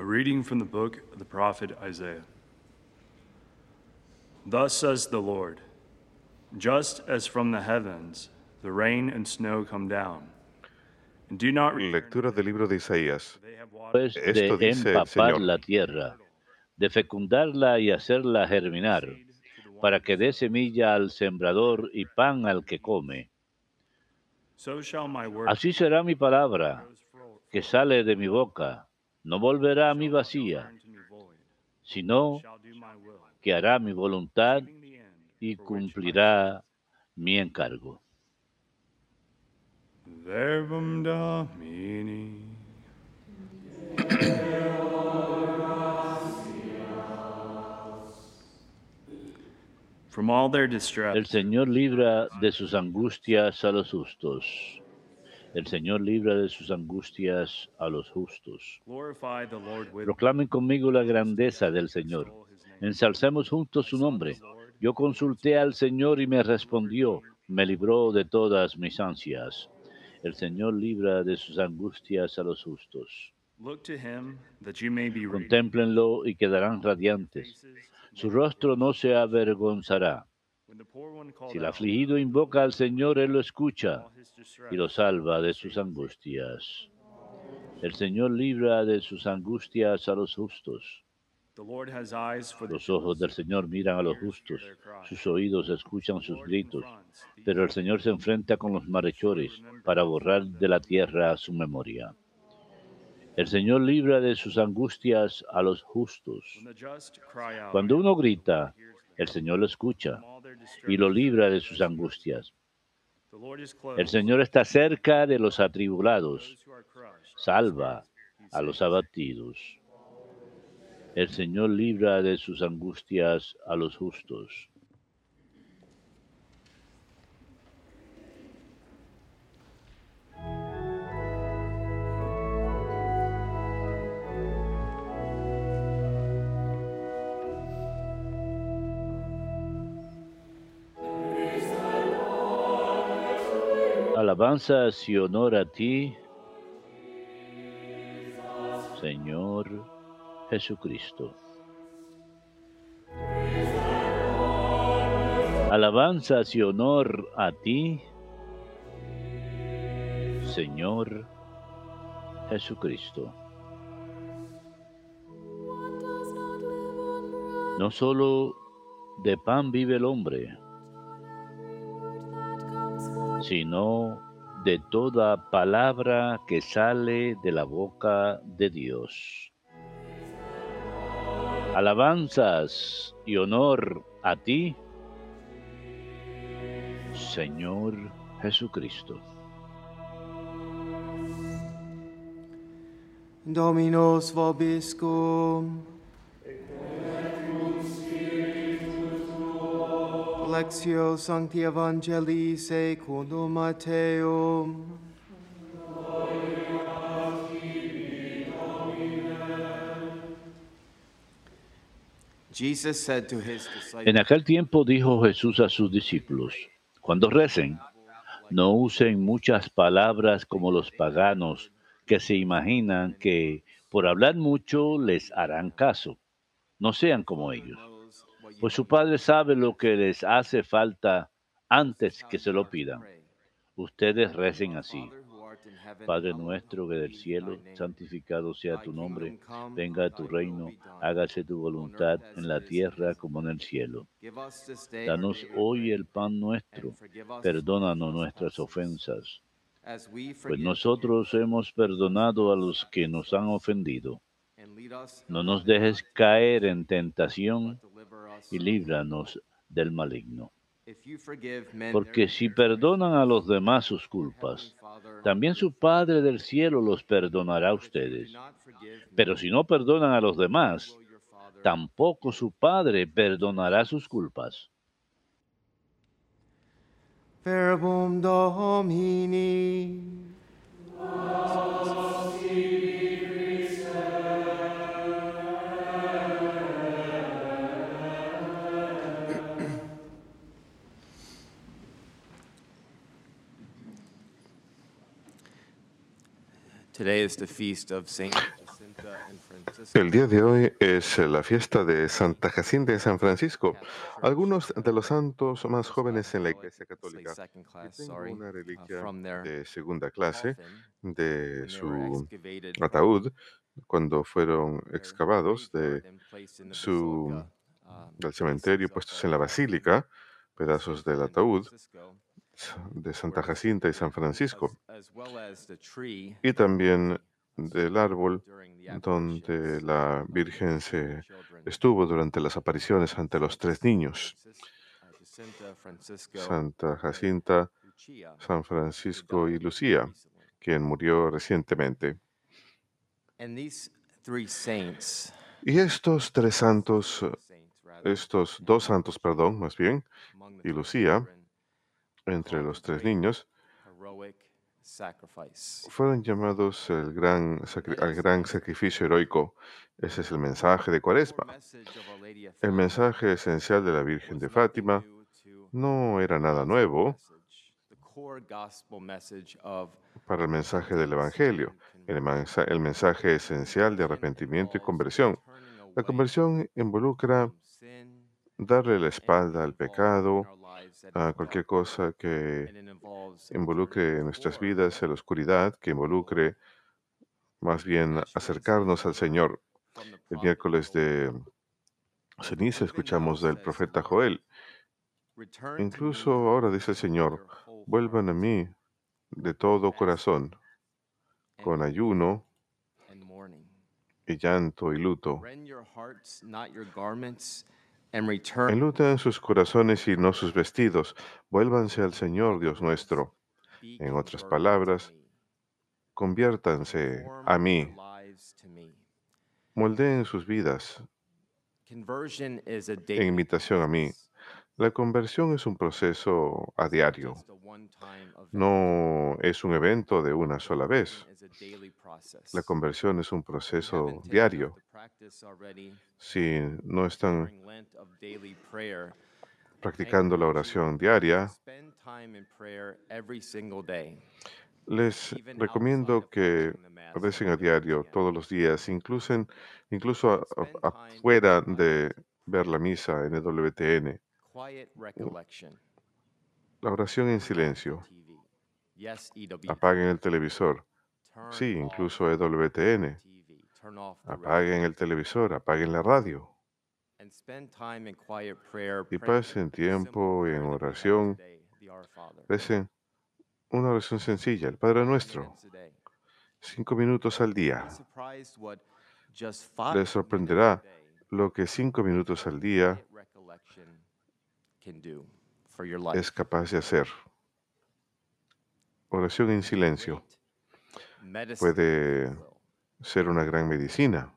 A reading from the book of the prophet Isaiah. Thus says the Lord Just as from the heavens the rain and snow come down, and do not Lectura del libro de Isaías. they have watered después Esto de empapar la tierra, de fecundarla y hacerla germinar, para que dé semilla al sembrador y pan al que come. So shall my word Así será mi palabra que sale de mi boca. No volverá a mi vacía, sino que hará mi voluntad y cumplirá mi encargo. El Señor libra de sus angustias a los justos. El Señor libra de sus angustias a los justos. Proclamen conmigo la grandeza del Señor. Ensalcemos juntos su nombre. Yo consulté al Señor y me respondió, me libró de todas mis ansias. El Señor libra de sus angustias a los justos. Look to him that you may be radiant. Contémplenlo y quedarán radiantes. Su rostro no se avergonzará. Si el afligido invoca al Señor, Él lo escucha y lo salva de sus angustias. El Señor libra de sus angustias a los justos. Los ojos del Señor miran a los justos, sus oídos escuchan sus gritos, pero el Señor se enfrenta con los malhechores para borrar de la tierra su memoria. El Señor libra de sus angustias a los justos. Cuando uno grita, el Señor lo escucha Y lo libra de sus angustias. El Señor está cerca de los atribulados, salva a los abatidos. El Señor libra de sus angustias a los justos. Alabanzas y honor a ti, Señor Jesucristo. Alabanzas y honor a ti, Señor Jesucristo. No solo de pan vive el hombre, sino de toda palabra que sale de la boca de Dios. Alabanzas y honor a ti, Señor Jesucristo. Dominus vobiscum. Lectio Sancti Evangelii secundum En aquel tiempo dijo Jesús a sus discípulos, cuando recen, no usen muchas palabras como los paganos que se imaginan que por hablar mucho les harán caso. No sean como ellos, pues su Padre sabe lo que les hace falta antes que se lo pidan. Ustedes recen así. Padre nuestro que del cielo, santificado sea tu nombre, venga tu reino, hágase tu voluntad en la tierra como en el cielo. Danos hoy el pan nuestro, perdónanos nuestras ofensas, pues nosotros hemos perdonado a los que nos han ofendido. No nos dejes caer en tentación y líbranos del maligno. Porque si perdonan a los demás sus culpas, también su Padre del cielo los perdonará a ustedes. Pero si no perdonan a los demás, tampoco su Padre perdonará sus culpas. Verbum Domini. El día de hoy es la fiesta de Santa Jacinta de San Francisco, algunos de los santos más jóvenes en la Iglesia Católica. Tengo una reliquia de segunda clase de su ataúd cuando fueron excavados de su del cementerio puestos en la basílica, pedazos del ataúd de Santa Jacinta y San Francisco, y también del árbol donde la Virgen se estuvo durante las apariciones ante los tres niños, Santa Jacinta, San Francisco y Lucía, quien murió recientemente. Y estos tres santos, estos dos santos, perdón, más bien, y Lucía, entre los tres niños, fueron llamados el gran, al gran sacrificio heroico. Ese es el mensaje de Cuaresma. El mensaje esencial de la Virgen de Fátima no era nada nuevo para el mensaje del Evangelio, el, el mensaje esencial de arrepentimiento y conversión. La conversión involucra darle la espalda al pecado, a cualquier cosa que involucre nuestras vidas en la oscuridad, que involucre más bien acercarnos al Señor. El miércoles de ceniza escuchamos del profeta Joel. Incluso ahora dice el Señor, vuelvan a mí de todo corazón, con ayuno y llanto y luto. Enluten sus corazones y no sus vestidos. Vuélvanse al Señor Dios nuestro. En otras palabras, conviértanse a mí. Moldeen sus vidas en imitación a mí. La conversión es un proceso a diario. No es un evento de una sola vez. La conversión es un proceso diario. Si no están practicando la oración diaria, les recomiendo que recen a diario, todos los días, incluso, incluso afuera de ver la misa en el WTN. La oración en silencio. Apaguen el televisor. Sí, incluso EWTN. Apaguen el televisor, apaguen la radio. Y pasen tiempo en oración. Recen una oración sencilla, el Padre Nuestro. Cinco minutos al día. Les sorprenderá lo que cinco minutos al día es capaz de hacer. Oración en silencio. Puede ser una gran medicina.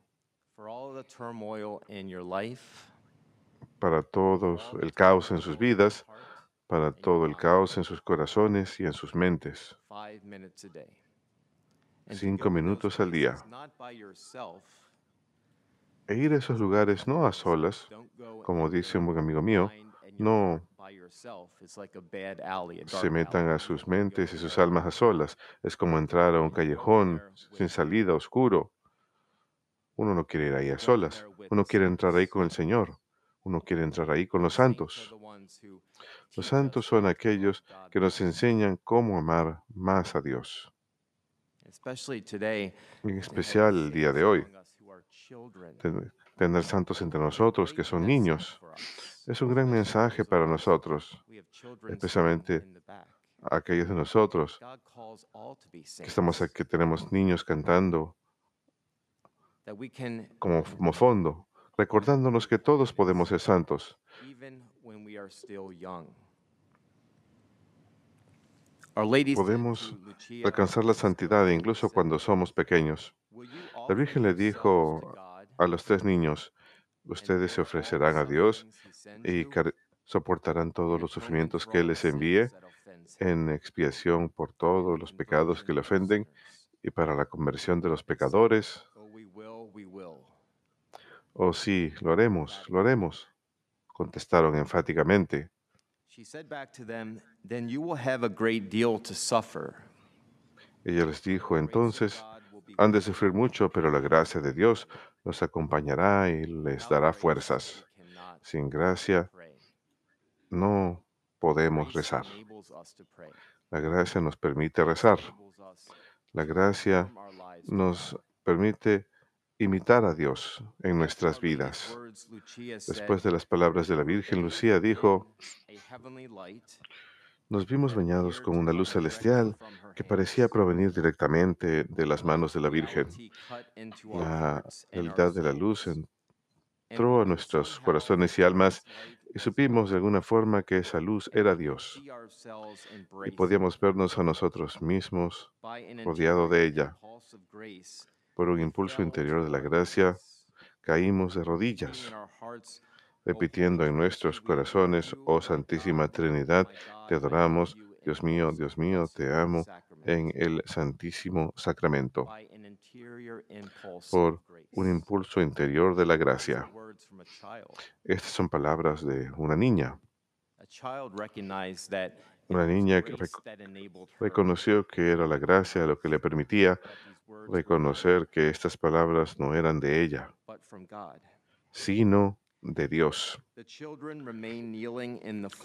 Para todos el caos en sus vidas, para todo el caos en sus corazones y en sus mentes. Cinco minutos al día. E ir a esos lugares no a solas, como dice un buen amigo mío, no se metan a sus mentes y sus almas a solas. Es como entrar a un callejón sin salida, oscuro. Uno no quiere ir ahí a solas. Uno quiere entrar ahí con el Señor. Uno quiere entrar ahí con los santos. Los santos son aquellos que nos enseñan cómo amar más a Dios. En especial el día de hoy. Tener santos entre nosotros que son niños es un gran mensaje para nosotros, especialmente aquellos de nosotros que estamos aquí, tenemos niños cantando como, como fondo, recordándonos que todos podemos ser santos. Podemos alcanzar la santidad incluso cuando somos pequeños. La Virgen le dijo a los tres niños, ustedes se ofrecerán a Dios y soportarán todos los sufrimientos que Él les envíe en expiación por todos los pecados que le ofenden y para la conversión de los pecadores. Oh sí, lo haremos, lo haremos, contestaron enfáticamente. Ella les dijo, entonces han de sufrir mucho, pero la gracia de Dios los acompañará y les dará fuerzas. Sin gracia no podemos rezar. La gracia nos permite rezar. La gracia nos permite imitar a Dios en nuestras vidas. Después de las palabras de la Virgen, Lucía dijo, nos vimos bañados con una luz celestial que parecía provenir directamente de las manos de la Virgen. La realidad de la luz entró a nuestros corazones y almas y supimos de alguna forma que esa luz era Dios. Y podíamos vernos a nosotros mismos rodeado de ella. Por un impulso interior de la gracia, caímos de rodillas, repitiendo en nuestros corazones, oh Santísima Trinidad, te adoramos, Dios mío, Dios mío, te amo, en el Santísimo Sacramento, por un impulso interior de la gracia. Estas son palabras de una niña. Una niña que reconoció que era la gracia lo que le permitía reconocer que estas palabras no eran de ella, sino de Dios.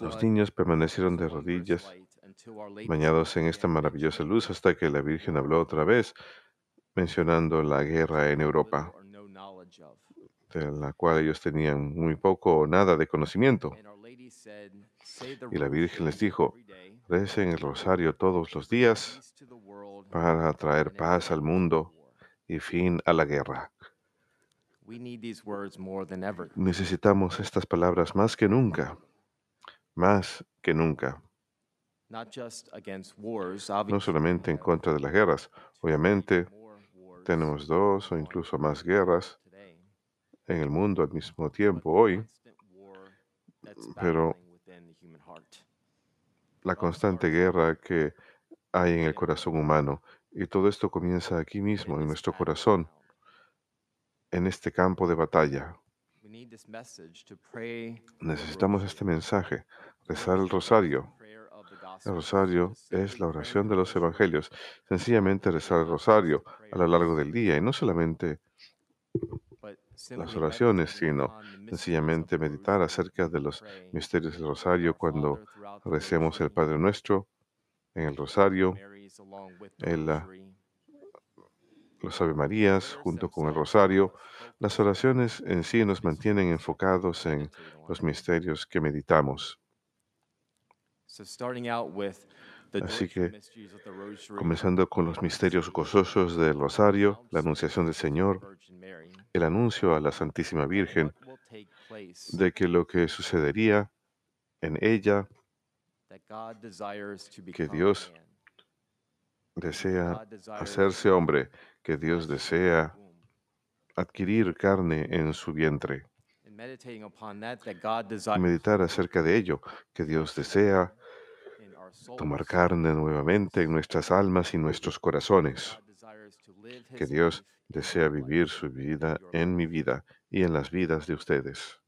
Los niños permanecieron de rodillas, bañados en esta maravillosa luz, hasta que la Virgen habló otra vez, mencionando la guerra en Europa, de la cual ellos tenían muy poco o nada de conocimiento. Y la Virgen les dijo, recen el rosario todos los días para traer paz al mundo y fin a la guerra. Necesitamos estas palabras más que nunca, más que nunca. No solamente en contra de las guerras, obviamente tenemos dos o incluso más guerras en el mundo al mismo tiempo hoy, pero la constante guerra que hay en el corazón humano. Y todo esto comienza aquí mismo, en nuestro corazón, en este campo de batalla. Necesitamos este mensaje, rezar el rosario. El rosario es la oración de los evangelios. Sencillamente rezar el rosario a lo largo del día y no solamente las oraciones, sino sencillamente meditar acerca de los misterios del rosario cuando recemos el Padre Nuestro en el rosario, en la, los Ave Marías junto con el rosario. Las oraciones en sí nos mantienen enfocados en los misterios que meditamos. Así que, comenzando con los misterios gozosos del rosario, la anunciación del Señor, el anuncio a la Santísima Virgen de que lo que sucedería en ella, que Dios desea hacerse hombre, que Dios desea adquirir carne en su vientre. Meditar acerca de ello, que Dios desea tomar carne nuevamente en nuestras almas y nuestros corazones, que Dios desea vivir su vida en mi vida y en las vidas de ustedes.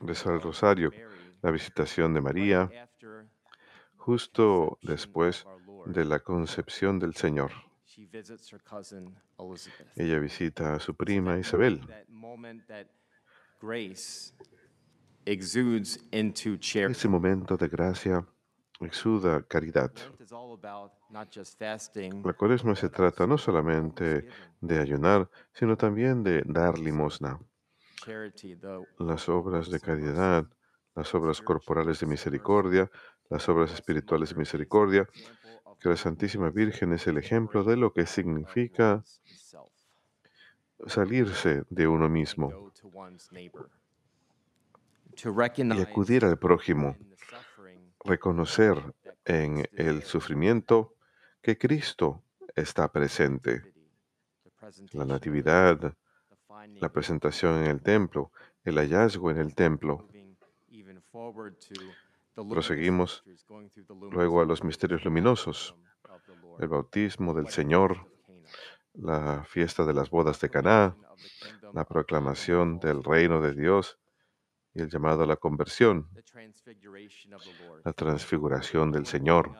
Rezar el rosario, la visitación de María, justo después de la concepción del Señor. Ella visita a su prima Isabel. Ese momento de gracia exuda caridad. La cuaresma se trata no solamente de ayunar, sino también de dar limosna. Las obras de caridad, las obras corporales de misericordia, las obras espirituales de misericordia, que la Santísima Virgen es el ejemplo de lo que significa salirse de uno mismo y acudir al prójimo, reconocer en el sufrimiento que Cristo está presente. La natividad, la presentación en el templo, el hallazgo en el templo. Proseguimos luego a los misterios luminosos, el bautismo del Señor, la fiesta de las bodas de Caná, la proclamación del reino de Dios y el llamado a la conversión, la transfiguración del Señor.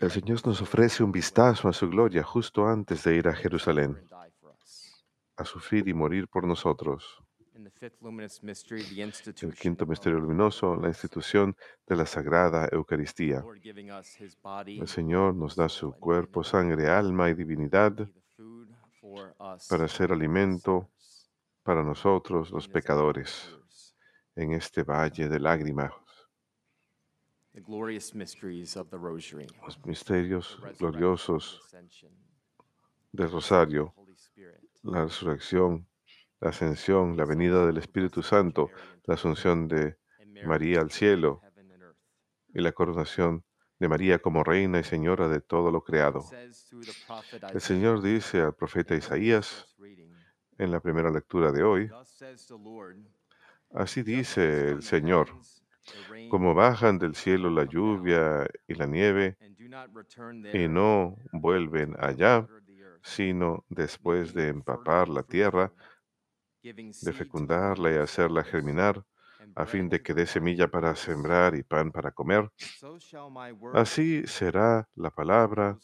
El Señor nos ofrece un vistazo a su gloria justo antes de ir a Jerusalén, a sufrir y morir por nosotros. El quinto misterio luminoso, la institución de la Sagrada Eucaristía. El Señor nos da su cuerpo, sangre, alma y divinidad para ser alimento para nosotros los pecadores en este valle de lágrimas. Los misterios gloriosos del Rosario, la resurrección, la ascensión, la venida del Espíritu Santo, la asunción de María al cielo y la coronación de María como reina y señora de todo lo creado. El Señor dice al profeta Isaías en la primera lectura de hoy, así dice el Señor, como bajan del cielo la lluvia y la nieve y no vuelven allá, sino después de empapar la tierra, de fecundarla y hacerla germinar, a fin de que dé semilla para sembrar y pan para comer. Así será la palabra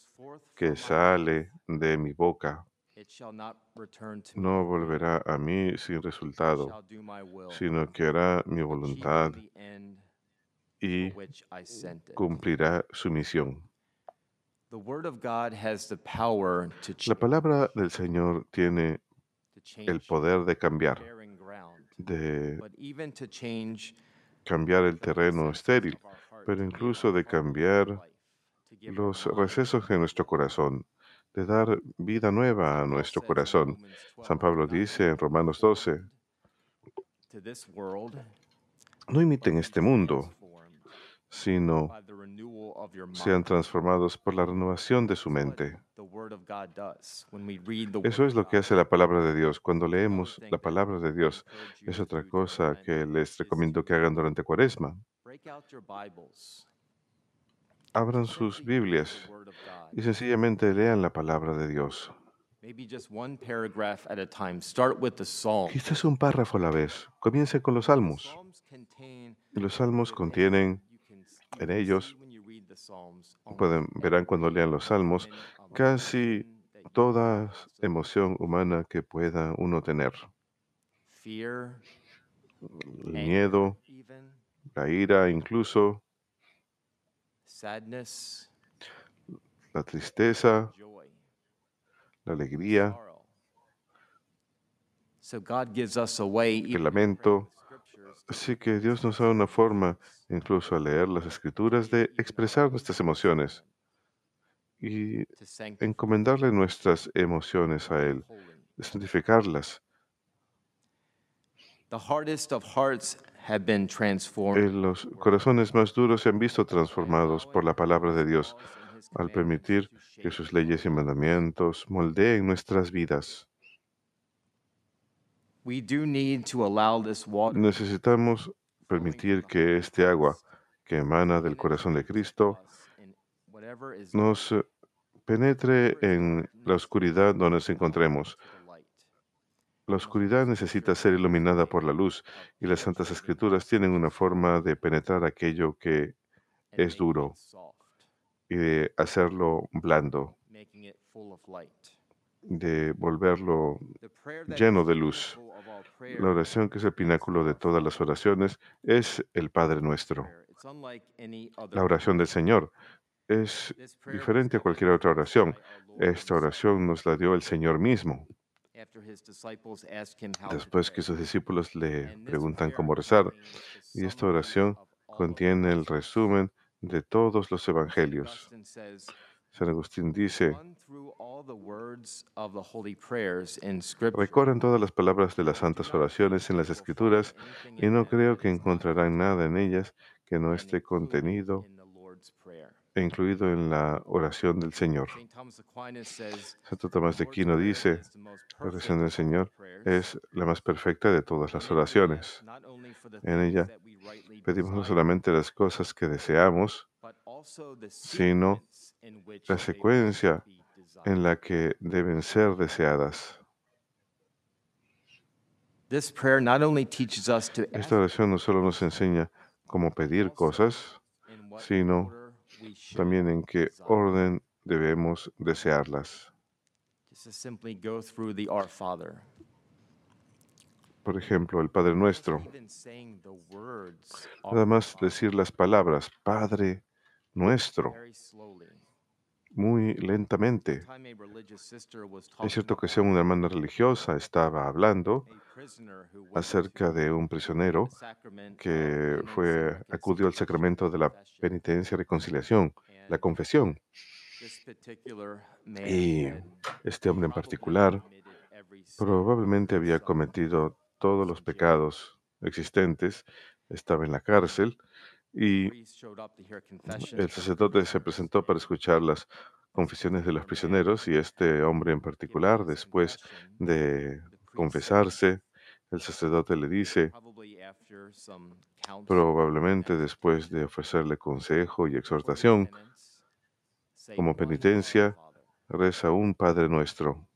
que sale de mi boca. No volverá a mí sin resultado, sino que hará mi voluntad y cumplirá su misión. La palabra del Señor tiene el poder de cambiar, de cambiar el terreno estéril, pero incluso de cambiar los recesos de nuestro corazón, de dar vida nueva a nuestro corazón. Romans 12, San Pablo "Do not dice en Romanos 12, conformed to this world, no imiten este mundo, sino sean mind." transformados por la renovación de su mente. Eso es lo que hace la palabra de Dios. Cuando leemos la palabra de Dios, es otra cosa que les recomiendo que hagan durante Cuaresma. Abran sus Biblias y sencillamente lean la palabra de Dios. Maybe just one paragraph at a time. Start with the Psalm. Quizás un párrafo a la vez. Comiencen con los salmos. Y los salmos contienen, en ellos, pueden, verán cuando lean los salmos, casi toda emoción humana que pueda uno tener. fear, El miedo, la ira, incluso. La tristeza, la alegría, sorrow. So God gives us a way, el lamento. Así que Dios nos da una forma, incluso al leer las escrituras, de expresar nuestras emociones y encomendarle nuestras emociones a Él, santificarlas. Eh, Los corazones más duros se han visto transformados por la palabra de Dios al permitir que sus leyes y mandamientos moldeen nuestras vidas. Necesitamos permitir que este agua que emana del corazón de Cristo nos eh, penetre en la oscuridad donde nos encontremos. La oscuridad necesita ser iluminada por la luz y las Santas Escrituras tienen una forma de penetrar aquello que es duro y de hacerlo blando, de volverlo lleno de luz. La oración que es el pináculo de todas las oraciones es el Padre nuestro. La oración del Señor es diferente a cualquier otra oración. Esta oración nos la dio el Señor mismo. Después que sus discípulos le preguntan cómo rezar, y esta oración contiene el resumen de todos los evangelios. San Agustín dice, recorran todas las palabras de las santas oraciones en las escrituras y no creo que encontrarán nada en ellas que no esté contenido incluido en la oración del Señor. Santo Tomás de Aquino dice, la oración del Señor es la más perfecta de todas las oraciones. En ella pedimos no solamente las cosas que deseamos, sino la secuencia en la que deben ser deseadas. Esta oración no solo nos enseña cómo pedir cosas, sino también en qué orden debemos desearlas. Por ejemplo, el Padre Nuestro. Nada más decir las palabras Padre Nuestro. Muy lentamente. Talking cierta about ocasión una hermana religiosa estaba hablando acerca de un prisionero que fue acudió al sacramento de la penitencia y reconciliación, la confesión. Y este hombre en "Probably particular probablemente había himself." cometido todos los pecados existentes, estaba en la cárcel y el sacerdote se presentó para escuchar las confesiones de los prisioneros y este hombre en particular, después de confesarse, el sacerdote le dice, probablemente después de ofrecerle consejo y exhortación, como penitencia, reza un Padre nuestro,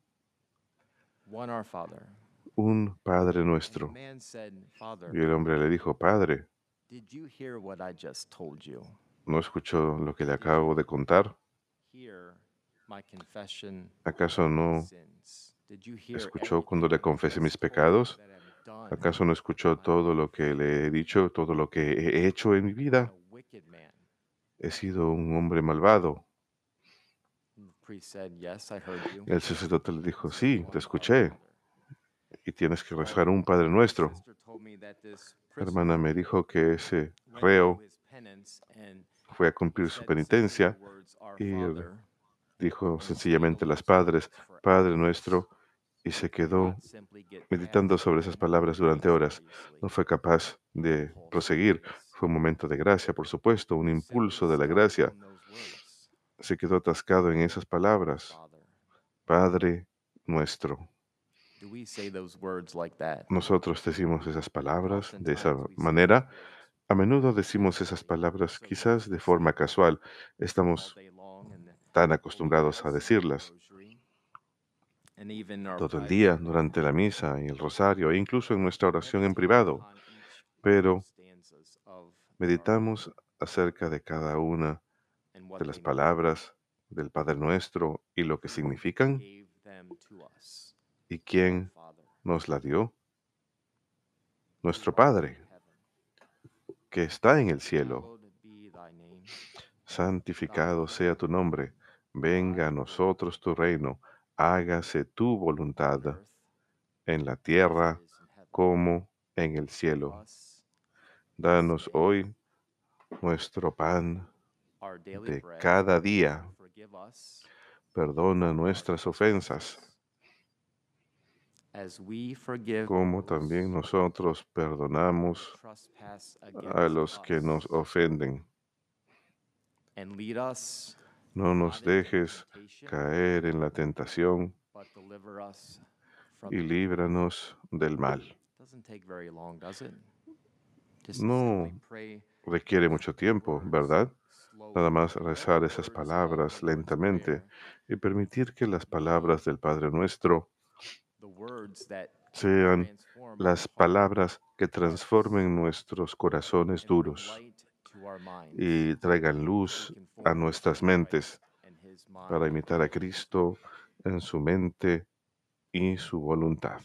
un Padre nuestro. Y el hombre le dijo, Padre, did you hear what I just told you? ¿no escuchó lo que le acabo de contar? Hear my confession ¿Acaso no escuchó cuando le confesé mis pecados? ¿Acaso no escuchó todo lo que le he dicho, todo lo que he hecho en mi vida? He sido un hombre malvado. El sacerdote le dijo, sí, te escuché y tienes que rezar un Padre nuestro. La hermana me dijo que ese reo fue a cumplir su penitencia simply the words, "Our y Father," dijo sencillamente las padres, Padre nuestro, y se quedó meditando sobre esas palabras durante horas. No fue capaz de proseguir. Fue un momento de gracia, por supuesto, un impulso de la gracia. Se quedó atascado en esas palabras. Padre nuestro. Nosotros decimos esas palabras de esa manera. A menudo decimos esas palabras quizás de forma casual. Estamos tan acostumbrados a decirlas. todo el día durante la misa y el rosario e incluso en nuestra oración en privado. Pero meditamos acerca de cada una de las palabras del Padre Nuestro y lo que significan y quién nos la dio. Nuestro Padre, que está en el cielo, santificado sea tu nombre, venga a nosotros tu reino, hágase tu voluntad en la tierra como en el cielo. Danos hoy nuestro pan de cada día. Perdona nuestras ofensas, como también nosotros perdonamos a los que nos ofenden. No nos dejes caer en la tentación y líbranos del mal. No requiere mucho tiempo, ¿verdad? Nada más rezar esas palabras lentamente y permitir que las palabras del Padre Nuestro sean las palabras que transformen nuestros corazones duros y traigan luz a nuestras mentes para imitar a Cristo en su mente y su voluntad.